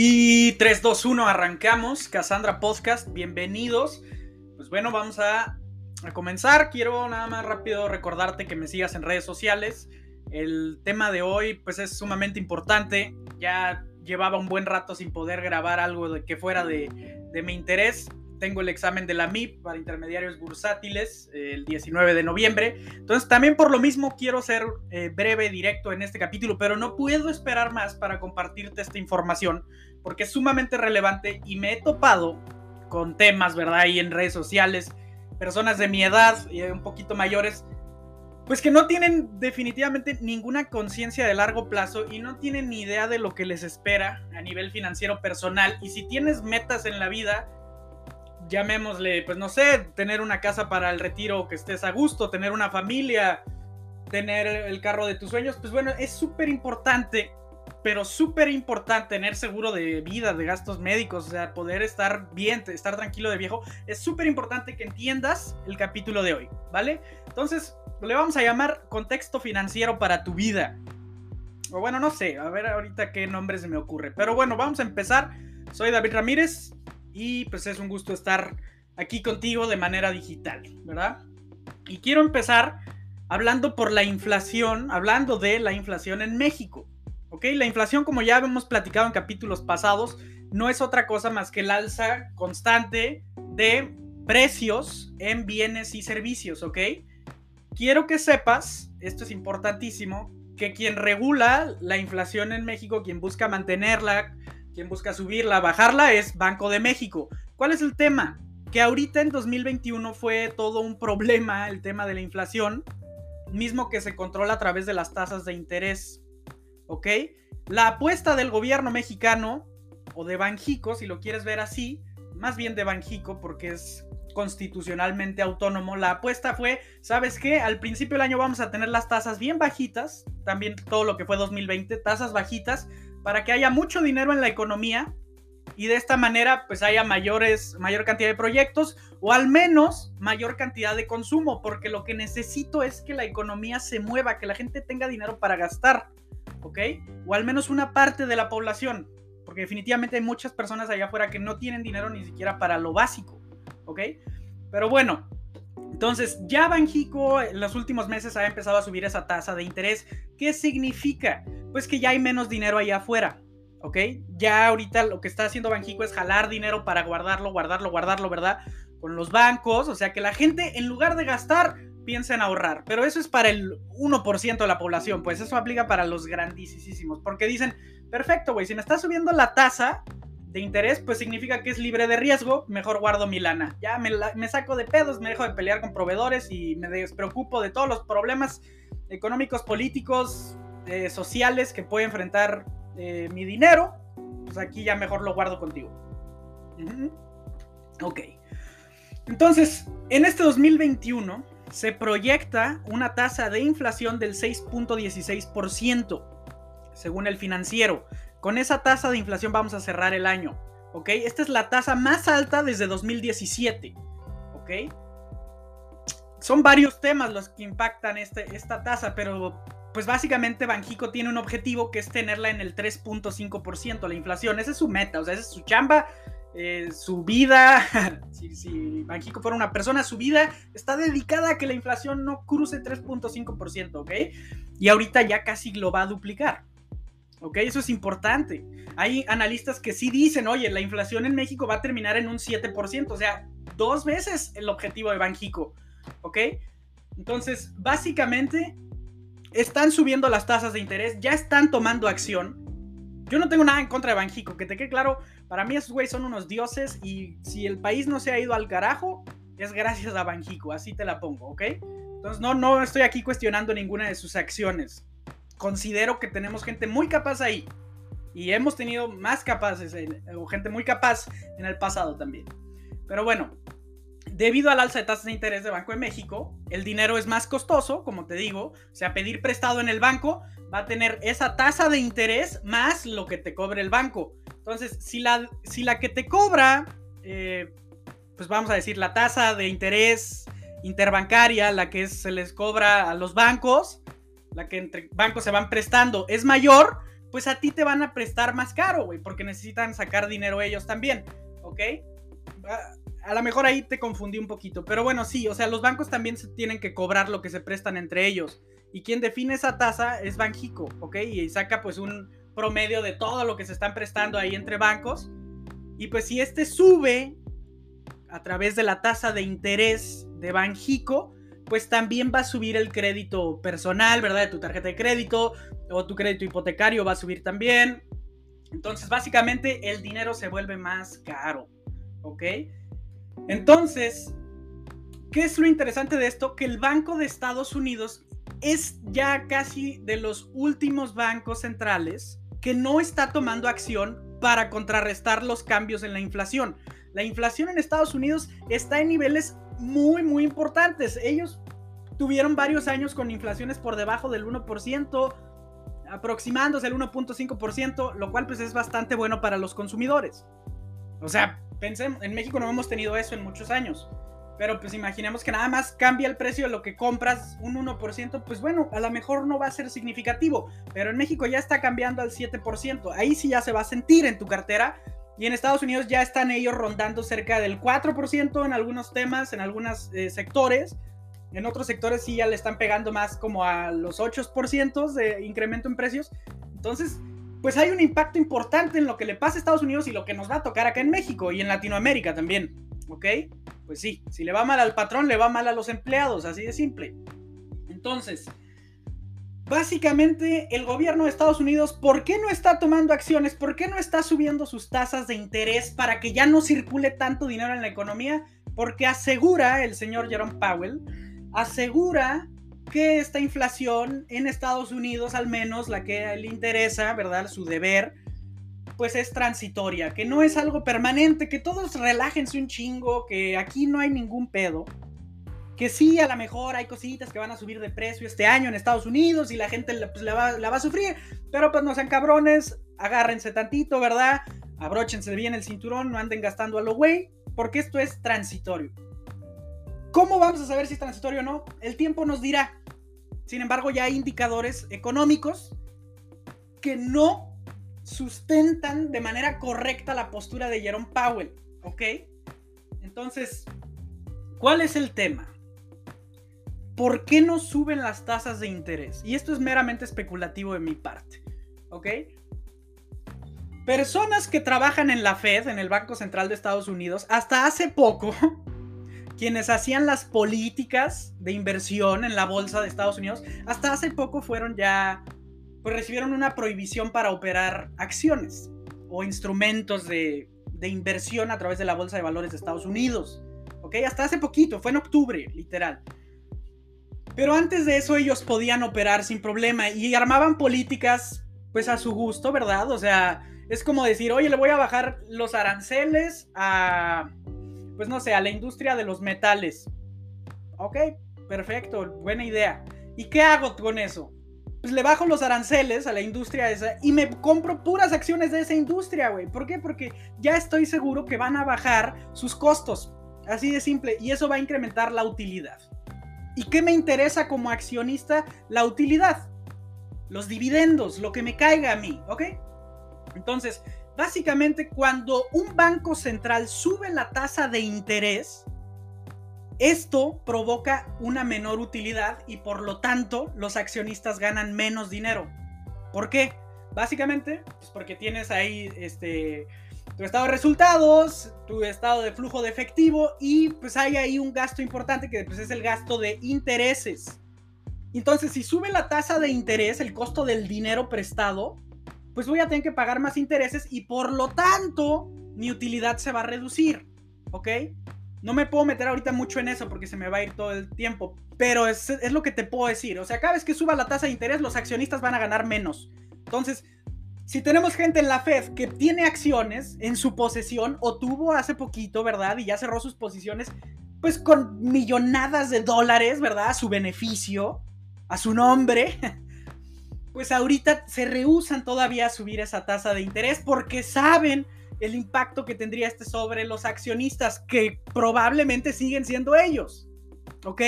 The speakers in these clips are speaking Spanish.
Y 3, 2, 1, arrancamos. Cassandra Podcast, bienvenidos. Pues bueno, vamos a, a, comenzar. Quiero nada más rápido recordarte que me sigas en redes sociales. El tema de hoy pues es sumamente importante. Ya llevaba un buen rato sin poder grabar algo de que fuera de, de mi interés tengo el examen de la MIP para intermediarios bursátiles el 19 de noviembre. Entonces también por lo mismo quiero ser eh, breve, directo en este capítulo, pero no puedo esperar más para compartirte esta información porque es sumamente relevante y me he topado con temas, ¿verdad? Ahí en redes sociales, personas de mi edad y un poquito mayores, pues que no tienen definitivamente ninguna conciencia de largo plazo y no tienen ni idea de lo que les espera a nivel financiero personal. Y si tienes metas en la vida, llamémosle, pues no sé, tener una casa para el retiro que estés a gusto, tener una familia, tener el carro de tus sueños, pues bueno, es súper importante, pero súper importante tener seguro de vida, de gastos médicos, o sea, poder estar bien, estar tranquilo de viejo, es súper importante que entiendas el capítulo de hoy, ¿vale? Entonces, le vamos a llamar contexto financiero para tu vida. O bueno, no sé, a ver ahorita qué nombre se me ocurre, pero bueno, vamos a empezar. Soy David Ramírez, y pues es un gusto estar aquí contigo de manera digital, ¿verdad? Y quiero empezar hablando por la inflación, hablando de la inflación en México. ¿Ok? La inflación, como ya hemos platicado en capítulos pasados, no es otra cosa más que el alza constante de precios en bienes y servicios, ¿ok? Quiero que sepas, esto es importantísimo, que quien regula la inflación en México, quien busca mantenerla, quien busca subirla, bajarla es Banco de México. ¿Cuál es el tema? Que ahorita en 2021 fue todo un problema el tema de la inflación, mismo que se controla a través de las tasas de interés. ¿Ok? La apuesta del gobierno mexicano, o de Banjico, si lo quieres ver así, más bien de Banjico, porque es constitucionalmente autónomo. La apuesta fue, ¿sabes qué? Al principio del año vamos a tener las tasas bien bajitas, también todo lo que fue 2020, tasas bajitas, para que haya mucho dinero en la economía y de esta manera pues haya mayores, mayor cantidad de proyectos o al menos mayor cantidad de consumo, porque lo que necesito es que la economía se mueva, que la gente tenga dinero para gastar, ¿ok? O al menos una parte de la población, porque definitivamente hay muchas personas allá afuera que no tienen dinero ni siquiera para lo básico, ¿ok? Pero bueno, entonces, ya Banjico en los últimos meses ha empezado a subir esa tasa de interés. ¿Qué significa? Pues que ya hay menos dinero allá afuera. ¿Ok? Ya ahorita lo que está haciendo Banjico es jalar dinero para guardarlo, guardarlo, guardarlo, ¿verdad? Con los bancos. O sea que la gente, en lugar de gastar, piensa en ahorrar. Pero eso es para el 1% de la población. Pues eso aplica para los grandísimos. Porque dicen, perfecto, güey, si me está subiendo la tasa, de interés, pues significa que es libre de riesgo, mejor guardo mi lana. Ya me, saco de pedos, me dejo de pelear con proveedores y me despreocupo de todos los problemas económicos, políticos, eh, sociales que puede enfrentar eh, mi dinero. Pues aquí ya mejor lo guardo contigo. Ok. Entonces, en este 2021 se proyecta una tasa de inflación del 6.16%, según el financiero. Con esa tasa de inflación vamos a cerrar el año. ¿Ok? Esta es la tasa más alta desde 2017. ¿Ok? Son varios temas los que impactan este, esta tasa, pero pues básicamente Banjico tiene un objetivo que es tenerla en el 3.5%, la inflación. Esa es su meta, o sea, esa es su chamba, eh, su vida. si, si, fuera una persona, su vida está dedicada a que la inflación no cruce 3.5%, ¿ok? Y ahorita ya casi lo va a duplicar. ¿ok? Eso es importante. Hay analistas que sí dicen, oye, la inflación en México va a terminar en un 7%, o sea, dos veces el objetivo de Banjico, ¿ok? Entonces, básicamente, están subiendo las tasas de interés, ya están tomando acción. Yo no tengo nada en contra de Banjico, que te quede claro, para mí esos güeyes son unos dioses y si el país no se ha ido al carajo, es gracias a Banjico, así te la pongo, ¿ok? Entonces, no, no estoy aquí cuestionando ninguna de sus acciones considero que tenemos gente muy capaz ahí. Y hemos tenido más capaces, o gente muy capaz en el pasado también. Pero bueno, debido al alza de tasas de interés de Banco de México, el dinero es más costoso, como te digo. O sea, pedir prestado en el banco va a tener esa tasa de interés más lo que te cobre el banco. Entonces, si la, si la que te cobra, eh, pues vamos a decir, la tasa de interés interbancaria, la que se les cobra a los bancos, la que entre bancos se van prestando es mayor, pues a ti te van a prestar más caro, güey, porque necesitan sacar dinero ellos también, ¿ok? A lo mejor ahí te confundí un poquito, pero bueno, sí, o sea, los bancos también se tienen que cobrar lo que se prestan entre ellos. Y quien define esa tasa es Banjico, ¿ok? Y saca pues un promedio de todo lo que se están prestando ahí entre bancos. Y pues si este sube a través de la tasa de interés de Banjico, pues también va a subir el crédito personal, ¿verdad? De tu tarjeta de crédito o tu crédito hipotecario va a subir también. Entonces, básicamente el dinero se vuelve más caro, ¿ok? Entonces, ¿qué es lo interesante de esto? Que el Banco de Estados Unidos es ya casi de los últimos bancos centrales que no está tomando acción para contrarrestar los cambios en la inflación. La inflación en Estados Unidos está en niveles muy, muy importantes. Ellos tuvieron varios años con inflaciones por debajo del 1%, aproximándose al 1.5%, lo cual pues es bastante bueno para los consumidores. O sea, pensemos, en México no hemos tenido eso en muchos años. Pero pues imaginemos que nada más cambia el precio de lo que compras un 1%, pues bueno, a lo mejor no va a ser significativo, pero en México ya está cambiando al 7%, ahí sí ya se va a sentir en tu cartera. Y en Estados Unidos ya están ellos rondando cerca del 4% en algunos temas, en algunos eh, sectores. En otros sectores sí ya le están pegando más como a los 8% de incremento en precios. Entonces, pues hay un impacto importante en lo que le pasa a Estados Unidos y lo que nos va a tocar acá en México y en Latinoamérica también. ¿Ok? Pues sí, si le va mal al patrón, le va mal a los empleados, así de simple. Entonces, básicamente el gobierno de Estados Unidos, ¿por qué no está tomando acciones? ¿Por qué no está subiendo sus tasas de interés para que ya no circule tanto dinero en la economía? Porque asegura el señor Jerome Powell, asegura que esta inflación en Estados Unidos, al menos la que le interesa, ¿verdad? Su deber, pues es transitoria, que no es algo permanente, que todos relájense un chingo, que aquí no hay ningún pedo. Que sí, a lo mejor hay cositas que van a subir de precio este año en Estados Unidos y la gente pues, la, va, la va a sufrir, pero pues no sean cabrones, agárrense tantito, ¿verdad? Abróchense bien el cinturón, no anden gastando a lo güey, porque esto es transitorio. ¿Cómo vamos a saber si es transitorio o no? El tiempo nos dirá. Sin embargo, ya hay indicadores económicos que no sustentan de manera correcta la postura de Jerome Powell, ¿ok? Entonces, ¿cuál es el tema? ¿Por qué no suben las tasas de interés? Y esto es meramente especulativo de mi parte, ¿ok? Personas que trabajan en la Fed, en el Banco Central de Estados Unidos, hasta hace poco, quienes hacían las políticas de inversión en la bolsa de Estados Unidos, hasta hace poco fueron ya pues recibieron una prohibición para operar acciones o instrumentos de, inversión a través de la Bolsa de Valores de Estados Unidos. ¿Ok? Hasta hace poquito, fue en octubre, literal. Pero antes de eso ellos podían operar sin problema y armaban políticas pues a su gusto, ¿verdad? O sea, es como decir, oye, le voy a bajar los aranceles a, pues no sé, a la industria de los metales. Ok, perfecto, buena idea. ¿Y qué hago con eso? Pues le bajo los aranceles a la industria esa y me compro puras acciones de esa industria, güey. ¿Por qué? Porque ya estoy seguro que van a bajar sus costos. Así de simple. Y eso va a incrementar la utilidad. ¿Y qué me interesa como accionista? La utilidad. Los dividendos, lo que me caiga a mí, ¿ok? Entonces, básicamente cuando un banco central sube la tasa de interés, esto provoca una menor utilidad y por lo tanto los accionistas ganan menos dinero. ¿Por qué? Básicamente, pues porque tienes ahí este, tu estado de resultados, tu estado de flujo de efectivo y pues hay ahí un gasto importante que pues, es el gasto de intereses. Entonces, si sube la tasa de interés, el costo del dinero prestado, pues voy a tener que pagar más intereses y por lo tanto mi utilidad se va a reducir. ¿Ok? No me puedo meter ahorita mucho en eso porque se me va a ir todo el tiempo. Pero es, lo que te puedo decir. O sea, cada vez que suba la tasa de interés, los accionistas van a ganar menos. Entonces, si tenemos gente en la Fed que tiene acciones en su posesión o tuvo hace poquito, ¿verdad? Y ya cerró sus posiciones, pues con millonadas de dólares, ¿verdad? A su beneficio, a su nombre. Pues ahorita se rehusan todavía a subir esa tasa de interés porque saben el impacto que tendría este sobre los accionistas, que probablemente siguen siendo ellos. ¿Ok?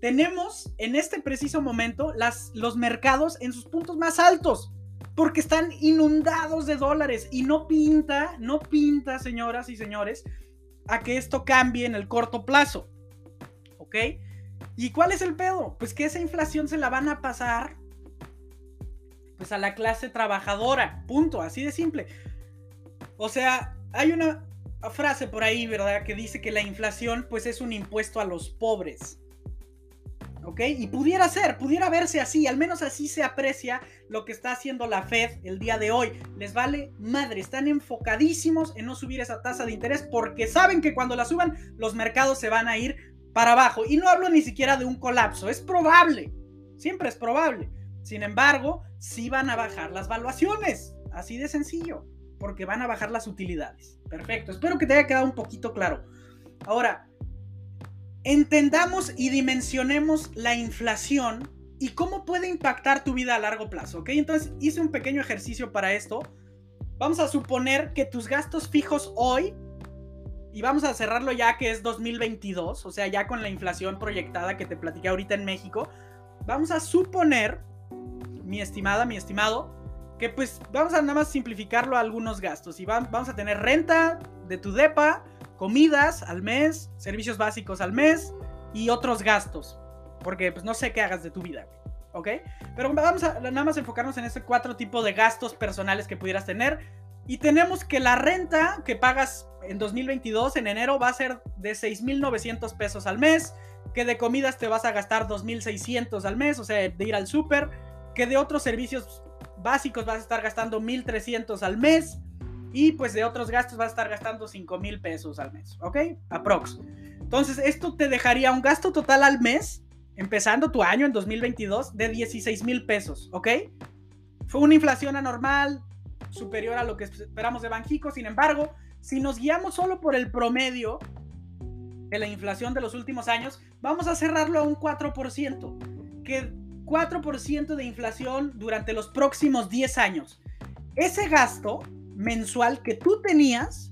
Tenemos en este preciso momento las, los mercados en sus puntos más altos. porque están inundados de dólares y no pinta, no pinta, señoras y señores, a que esto cambie en el corto plazo. ¿Ok? ¿Y cuál es el pedo? Pues que esa inflación se la van a pasar pues a la clase trabajadora, punto, así de simple. O sea, hay una frase por ahí, ¿verdad? Que dice que la inflación pues es un impuesto a los pobres. ¿Ok? Y pudiera ser, pudiera verse así, al menos así se aprecia lo que está haciendo la Fed el día de hoy. Les vale madre, están enfocadísimos en no subir esa tasa de interés porque saben que cuando la suban los mercados se van a ir para abajo. Y no hablo ni siquiera de un colapso, es probable, siempre es probable. Sin embargo, sí van a bajar las valuaciones, así de sencillo, porque van a bajar las utilidades. Perfecto, espero que te haya quedado un poquito claro. Ahora, entendamos y dimensionemos la inflación y cómo puede impactar tu vida a largo plazo, ¿ok? Entonces hice un pequeño ejercicio para esto. Vamos a suponer que tus gastos fijos hoy, y vamos a cerrarlo ya que es 2022, o sea, ya con la inflación proyectada que te platiqué ahorita en México, vamos a suponer, mi estimada, mi estimado, que pues vamos a nada más simplificarlo a algunos gastos y vamos a tener renta de tu DEPA, comidas al mes, servicios básicos al mes y otros gastos. Porque pues no sé qué hagas de tu vida, ¿ok? Pero vamos a nada más enfocarnos en este cuatro tipos de gastos personales que pudieras tener. Y tenemos que la renta que pagas en 2022, en enero, va a ser de 6.900 pesos al mes. Que de comidas te vas a gastar 2.600 al mes, o sea, de ir al súper. Que de otros servicios básicos vas a estar gastando 1.300 al mes y pues de otros gastos vas a estar gastando 5 mil pesos al mes, ¿ok? Aprox. Entonces, esto te dejaría un gasto total al mes, empezando tu año en 2022, de 16 mil pesos, ¿ok? Fue una inflación anormal, superior a lo que esperamos de Banjico, sin embargo, si nos guiamos solo por el promedio de la inflación de los últimos años, vamos a cerrarlo a un 4%, que 4% de inflación durante los próximos 10 años. Ese gasto mensual que tú tenías,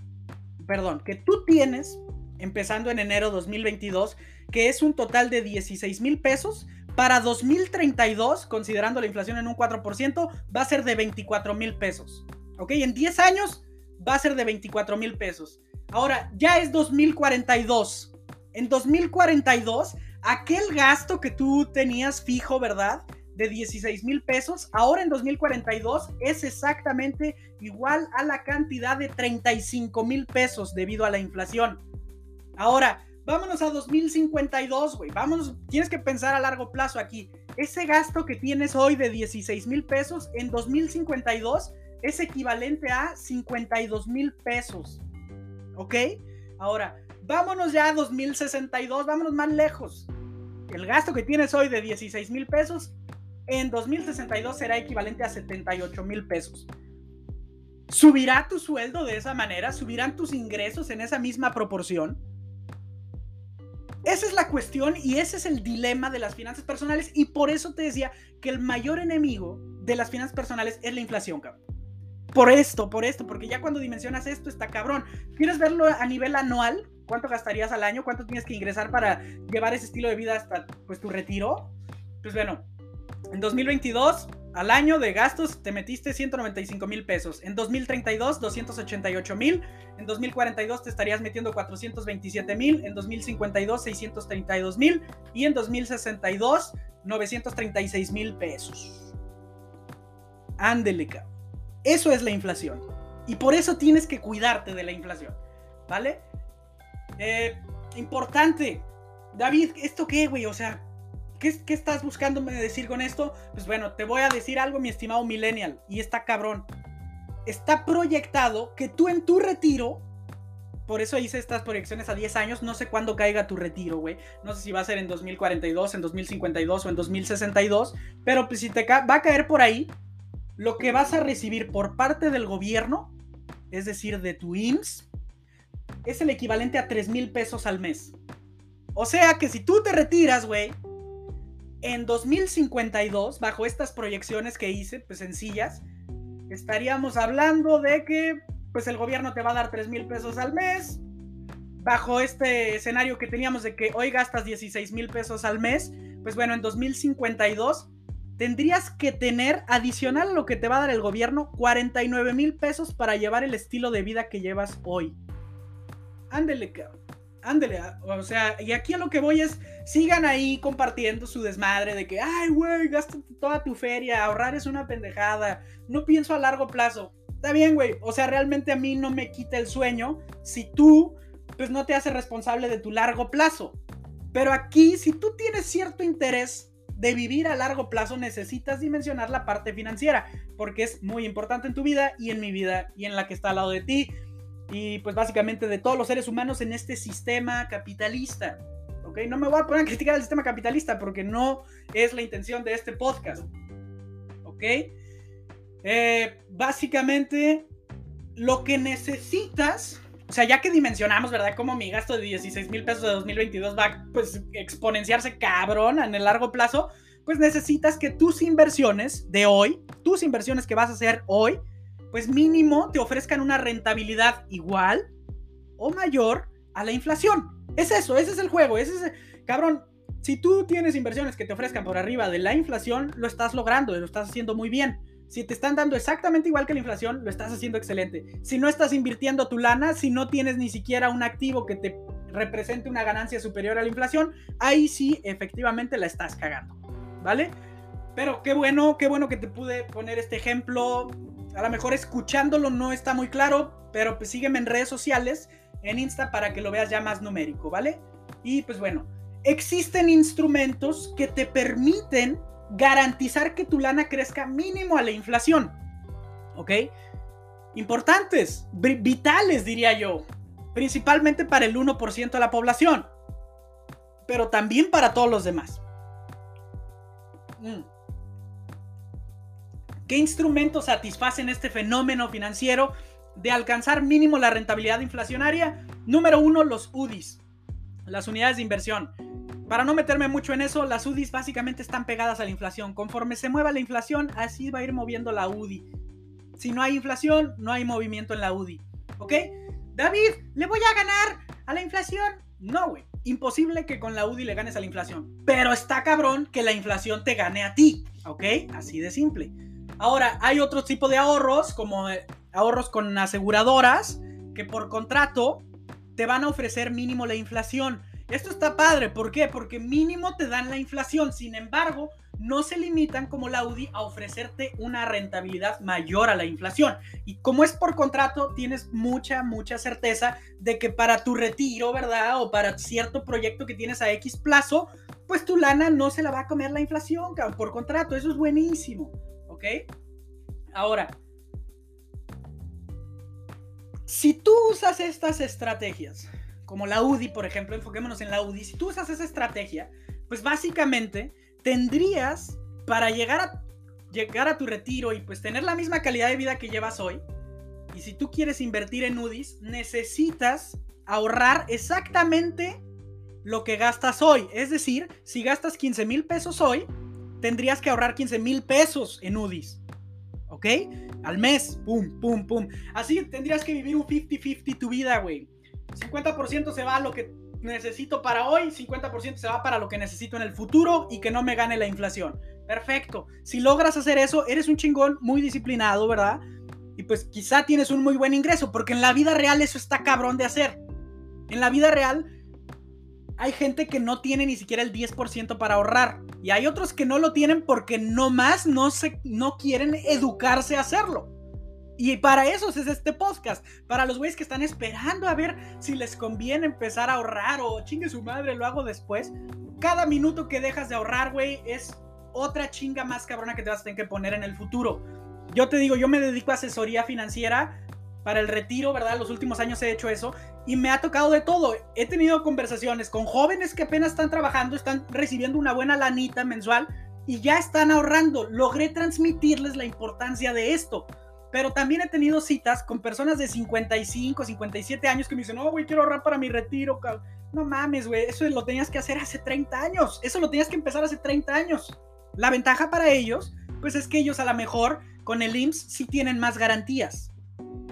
perdón, que tú tienes empezando en enero 2022, que es un total de 16 mil pesos. Para 2032, considerando la inflación en un 4%, va a ser de 24 mil pesos. ¿Ok? En 10 años va a ser de 24 mil pesos. Ahora, ya es 2042. En 2042, aquel gasto que tú tenías fijo, ¿verdad? de 16 mil pesos, ahora en 2042 es exactamente igual a la cantidad de 35 mil pesos debido a la inflación. Ahora, vámonos a 2052, güey. Vámonos, tienes que pensar a largo plazo aquí. Ese gasto que tienes hoy de 16 mil pesos en 2052 es equivalente a 52 mil pesos. ¿Ok? Ahora, vámonos ya a 2062, vámonos más lejos. El gasto que tienes hoy de 16 mil pesos en 2062 será equivalente a 78 mil pesos. ¿Subirá tu sueldo de esa manera? ¿Subirán tus ingresos en esa misma proporción? Esa es la cuestión y ese es el dilema de las finanzas personales y por eso te decía que el mayor enemigo de las finanzas personales es la inflación, cabrón. Por esto, por esto, porque ya cuando dimensionas esto está cabrón. ¿Quieres verlo a nivel anual? ¿Cuánto gastarías al año? ¿Cuánto tienes que ingresar para llevar ese estilo de vida hasta pues tu retiro? Pues bueno, en 2022, al año de gastos, te metiste 195 mil pesos. En 2032, 288 mil. En 2042 te estarías metiendo 427 mil. En 2052, 632 mil. Y en 2062, 936 mil pesos. Ándele, Eso es la inflación. Y por eso tienes que cuidarte de la inflación. ¿Vale? Eh, importante. David, ¿esto qué, güey? O sea, ¿Qué, estás buscándome decir con esto? Pues bueno, te voy a decir algo, mi estimado millennial, y está cabrón. Está proyectado que tú en tu retiro, por eso hice estas proyecciones a 10 años, no sé cuándo caiga tu retiro, güey. No sé si va a ser en 2042, en 2052 o en 2062, pero pues si te va a caer por ahí, lo que vas a recibir por parte del gobierno, es decir, de tu IMSS, es el equivalente a 3 mil pesos al mes. O sea que si tú te retiras, güey, en 2052, bajo estas proyecciones que hice, pues sencillas, estaríamos hablando de que pues el gobierno te va a dar 3 mil pesos al mes. Bajo este escenario que teníamos de que hoy gastas 16 mil pesos al mes, pues bueno, en 2052 tendrías que tener, adicional a lo que te va a dar el gobierno, 49 mil pesos para llevar el estilo de vida que llevas hoy. Ándele, ándele. O sea, y aquí a lo que voy es, sigan ahí compartiendo su desmadre de que, ay, güey, gasta toda tu feria, ahorrar es una pendejada, no pienso a largo plazo. Está bien, güey. O sea, realmente a mí no me quita el sueño si tú, pues no te haces responsable de tu largo plazo. Pero aquí, si tú tienes cierto interés de vivir a largo plazo, necesitas dimensionar la parte financiera, porque es muy importante en tu vida y en mi vida y en la que está al lado de ti. Y pues básicamente de todos los seres humanos en este sistema capitalista. ¿Ok? No me voy a poner a criticar el sistema capitalista porque no es la intención de este podcast. ¿Ok? Eh, básicamente, lo que necesitas, o sea, ya que dimensionamos, ¿verdad? Como mi gasto de 16 mil pesos de 2022 va a pues, exponenciarse cabrón en el largo plazo, pues necesitas que tus inversiones de hoy, tus inversiones que vas a hacer hoy, pues mínimo te ofrezcan una rentabilidad igual o mayor a la inflación. Es eso, ese es el juego, ese es, cabrón, si tú tienes inversiones que te ofrezcan por arriba de la inflación, lo estás logrando, lo estás haciendo muy bien. Si te están dando exactamente igual que la inflación, lo estás haciendo excelente. Si no estás invirtiendo tu lana, si no tienes ni siquiera un activo que te represente una ganancia superior a la inflación, ahí sí efectivamente la estás cagando. ¿Vale? Pero qué bueno, qué bueno que te pude poner este ejemplo. A lo mejor escuchándolo no está muy claro, pero pues sígueme en redes sociales, en Insta para que lo veas ya más numérico, ¿vale? Y pues bueno, existen instrumentos que te permiten garantizar que tu lana crezca mínimo a la inflación. ¿Ok? Importantes, vitales diría yo, principalmente para el 1% de la población, pero también para todos los demás. Mm. ¿Qué instrumentos satisfacen este fenómeno financiero de alcanzar mínimo la rentabilidad inflacionaria? Número uno, los UDIs, las unidades de inversión. Para no meterme mucho en eso, las UDIs básicamente están pegadas a la inflación. Conforme se mueva la inflación, así va a ir moviendo la UDI. Si no hay inflación, no hay movimiento en la UDI. ¿Ok? David, ¿le voy a ganar a la inflación? No, güey. Imposible que con la UDI le ganes a la inflación. Pero está cabrón que la inflación te gane a ti. ¿Ok? Así de simple. Ahora, hay otro tipo de ahorros, como eh, ahorros con aseguradoras, que por contrato te van a ofrecer mínimo la inflación. Esto está padre, ¿por qué? Porque mínimo te dan la inflación, sin embargo, no se limitan como la UDI a ofrecerte una rentabilidad mayor a la inflación. Y como es por contrato, tienes mucha, mucha certeza de que para tu retiro, ¿verdad? O para cierto proyecto que tienes a X plazo, pues tu lana no se la va a comer la inflación, por contrato. Eso es buenísimo, ¿ok? Ahora, si tú usas estas estrategias, como la UDI, por ejemplo, enfoquémonos en la UDI, si tú usas esa estrategia, pues básicamente tendrías para llegar a, llegar a tu retiro y pues tener la misma calidad de vida que llevas hoy, y si tú quieres invertir en UDIs, necesitas ahorrar exactamente lo que gastas hoy. Es decir, si gastas 15 mil pesos hoy, tendrías que ahorrar 15 mil pesos en UDIs. ¿Ok? Al mes. Pum, pum, pum. Así tendrías que vivir un 50-50 tu vida, güey. 50% se va a lo que necesito para hoy, 50% se va para lo que necesito en el futuro y que no me gane la inflación. Perfecto. Si logras hacer eso, eres un chingón muy disciplinado, ¿verdad? Y pues quizá tienes un muy buen ingreso, porque en la vida real eso está cabrón de hacer. En la vida real hay gente que no tiene ni siquiera el 10% para ahorrar. Y hay otros que no lo tienen porque no más no, se, no quieren educarse a hacerlo. Y para eso es este podcast. Para los güeyes que están esperando a ver si les conviene empezar a ahorrar o chingue su madre, lo hago después. Cada minuto que dejas de ahorrar, güey, es otra chinga más cabrona que te vas a tener que poner en el futuro. Yo te digo, yo me dedico a asesoría financiera para el retiro, ¿verdad? Los últimos años he hecho eso y me ha tocado de todo. He tenido conversaciones con jóvenes que apenas están trabajando, están recibiendo una buena lanita mensual y ya están ahorrando. Logré transmitirles la importancia de esto. Pero también he tenido citas con personas de 55, 57 años que me dicen, no, güey, quiero ahorrar para mi retiro. No mames, güey, eso lo tenías que hacer hace 30 años. Eso lo tenías que empezar hace 30 años. La ventaja para ellos, pues es que ellos a lo mejor con el IMSS sí tienen más garantías.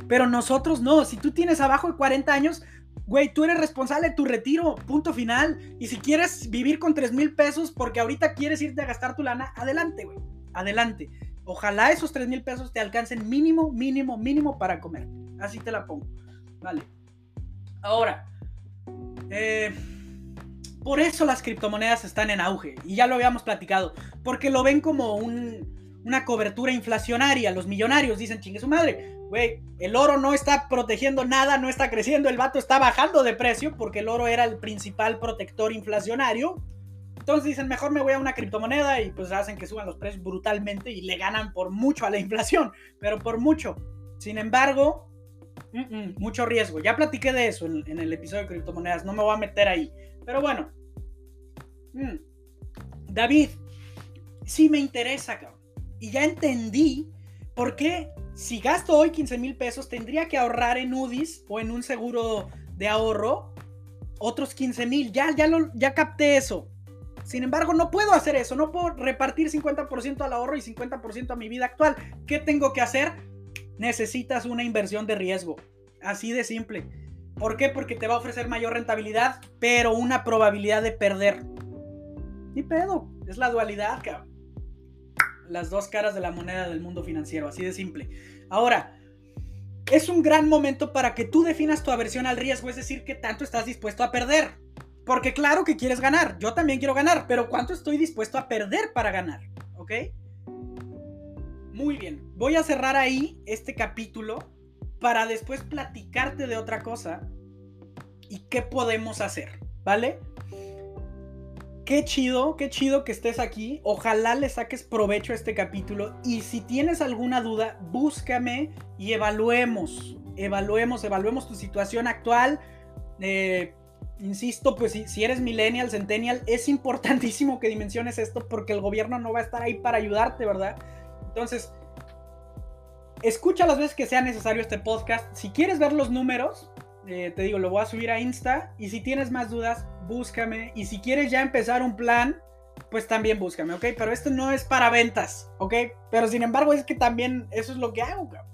Pero nosotros no. Si tú tienes abajo de 40 años, güey, tú eres responsable de tu retiro, punto final. Y si quieres vivir con 3 mil pesos porque ahorita quieres irte a gastar tu lana, adelante, güey. adelante. Ojalá esos 3 mil pesos te alcancen mínimo, mínimo, mínimo para comer. Así te la pongo. Vale. Ahora, eh, por eso las criptomonedas están en auge. Y ya lo habíamos platicado. Porque lo ven como una cobertura inflacionaria. Los millonarios dicen, chingue su madre. Güey, el oro no está protegiendo nada, no está creciendo. El vato está bajando de precio porque el oro era el principal protector inflacionario. Entonces dicen, mejor me voy a una criptomoneda y pues hacen que suban los precios brutalmente y le ganan por mucho a la inflación, pero por mucho. Sin embargo, mucho riesgo. Ya platiqué de eso en, el episodio de criptomonedas, no me voy a meter ahí. Pero bueno, mm, David, sí me interesa, cabrón. Y ya entendí por qué si gasto hoy 15 mil pesos, tendría que ahorrar en UDIs o en un seguro de ahorro otros 15 mil. Ya, ya, ya capté eso. Sin embargo, no puedo hacer eso, no puedo repartir 50% al ahorro y 50% a mi vida actual. ¿Qué tengo que hacer? Necesitas una inversión de riesgo. Así de simple. ¿Por qué? Porque te va a ofrecer mayor rentabilidad, pero una probabilidad de perder. Ni pedo, es la dualidad, cabrón. Las dos caras de la moneda del mundo financiero, así de simple. Ahora, es un gran momento para que tú definas tu aversión al riesgo, es decir, qué tanto estás dispuesto a perder. Porque claro que quieres ganar, yo también quiero ganar, pero ¿cuánto estoy dispuesto a perder para ganar? ¿Ok? Muy bien, voy a cerrar ahí este capítulo para después platicarte de otra cosa y qué podemos hacer, ¿vale? Qué chido, qué chido que estés aquí. Ojalá le saques provecho a este capítulo. Y si tienes alguna duda, búscame y evaluemos. Evaluemos, evaluemos tu situación actual. Eh, insisto, pues si, eres millennial, centennial, es importantísimo que dimensiones esto porque el gobierno no va a estar ahí para ayudarte, ¿verdad? Entonces, escucha las veces que sea necesario este podcast. Si quieres ver los números, eh, te digo, lo voy a subir a Insta. Y si tienes más dudas, búscame. Y si quieres ya empezar un plan, pues también búscame, ¿ok? Pero esto no es para ventas, ¿ok? Pero sin embargo es que también eso es lo que hago, cabrón.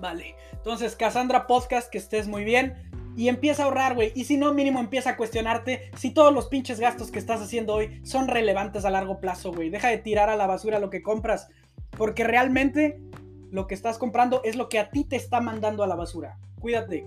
Vale. Entonces, Cassandra Podcast, que estés muy bien. Y empieza a ahorrar, güey. Y si no, mínimo empieza a cuestionarte si todos los pinches gastos que estás haciendo hoy son relevantes a largo plazo, güey. Deja de tirar a la basura lo que compras. Porque realmente lo que estás comprando es lo que a ti te está mandando a la basura. Cuídate.